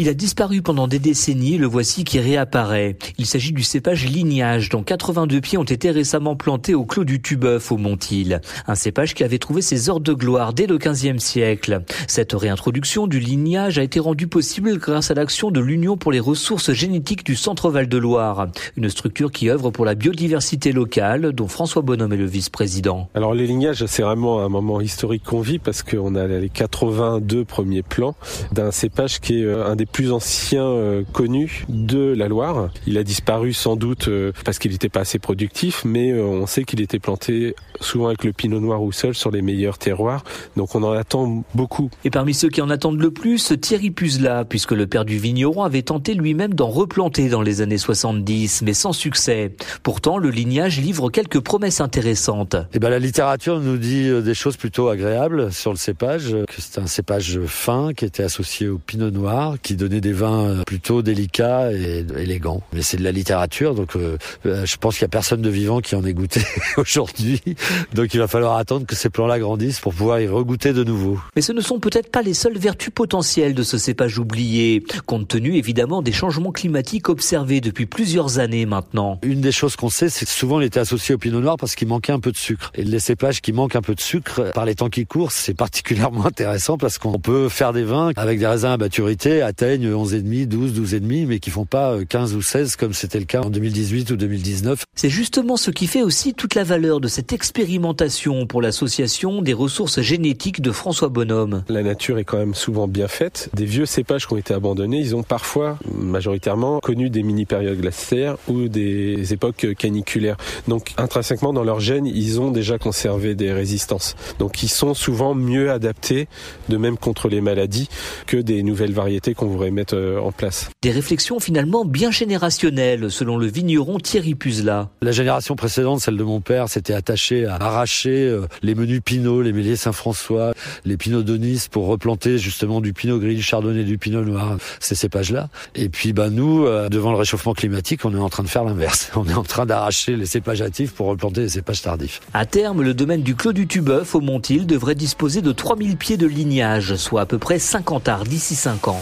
Il a disparu pendant des décennies, le voici qui réapparaît. Il s'agit du cépage lignage, dont 82 pieds ont été récemment plantés au Clos du Tubeuf au Montil. Un cépage qui avait trouvé ses heures de gloire dès le 15e siècle. Cette réintroduction du lignage a été rendue possible grâce à l'action de l'Union pour les ressources génétiques du Centre-Val de Loire, une structure qui œuvre pour la biodiversité locale, dont François Bonhomme est le vice-président. Alors les lignages, c'est vraiment un moment historique qu'on vit parce qu'on a les 82 premiers plants d'un cépage qui est euh, un des plus ancien euh, connu de la Loire. Il a disparu sans doute euh, parce qu'il n'était pas assez productif, mais euh, on sait qu'il était planté souvent avec le pinot noir ou seul sur les meilleurs terroirs. Donc on en attend beaucoup. Et parmi ceux qui en attendent le plus, Thierry Puzla, puisque le père du vigneron avait tenté lui-même d'en replanter dans les années 70, mais sans succès. Pourtant, le lignage livre quelques promesses intéressantes. Et eh ben, la littérature nous dit des choses plutôt agréables sur le cépage, que c'est un cépage fin qui était associé au pinot noir, qui donnait des vins euh, plutôt délicats et élégants. Mais c'est de la littérature, donc euh, euh, je pense qu'il y a personne de vivant qui en ait goûté aujourd'hui. Donc il va falloir attendre que ces plants-là grandissent pour pouvoir y regoûter de nouveau. Mais ce ne sont peut-être pas les seules vertus potentielles de ce cépage oublié, compte tenu évidemment des changements climatiques observés depuis plusieurs années maintenant. Une des choses qu'on sait, c'est que souvent il était associé au pinot noir parce qu'il manquait un peu de sucre. Et les cépages qui manquent un peu de sucre, par les temps qui courent, c'est particulièrement intéressant parce qu'on peut faire des vins avec des raisins à maturité atteignent 11,5, 12, 12,5, mais qui font pas 15 euh, ou 16 comme c'était le cas en 2018 ou 2019. C'est justement ce qui fait aussi toute la valeur de cette expérimentation pour l'association des ressources génétiques de François Bonhomme. La nature est quand même souvent bien faite. Des vieux cépages qui ont été abandonnés, ils ont parfois, majoritairement, connu des mini-périodes glaciaires ou des époques caniculaires. Donc intrinsèquement, dans leur gènes, ils ont déjà conservé des résistances. Donc ils sont souvent mieux adaptés, de même contre les maladies, que des nouvelles variétés qu'on voudrait mettre euh, en place. Des réflexions finalement bien générationnelles, selon le vigneron Thierry Puzla. La génération précédente, celle de mon père, s'était attachée à arracher euh, les menus Pinot, les méliers Saint-François, les Pinot de Nice pour replanter justement du Pinot gris, du Chardonnay, du Pinot noir, ces cépages-là. Et puis ben nous, euh, devant le réchauffement climatique, on est en train de faire l'inverse. On est en train d'arracher les cépages actifs pour replanter les cépages tardifs. À terme, le domaine du Clos du Tubeuf au Montil devrait disposer de 3000 pieds de lignage, soit à peu près 50 arts d'ici 5 ans.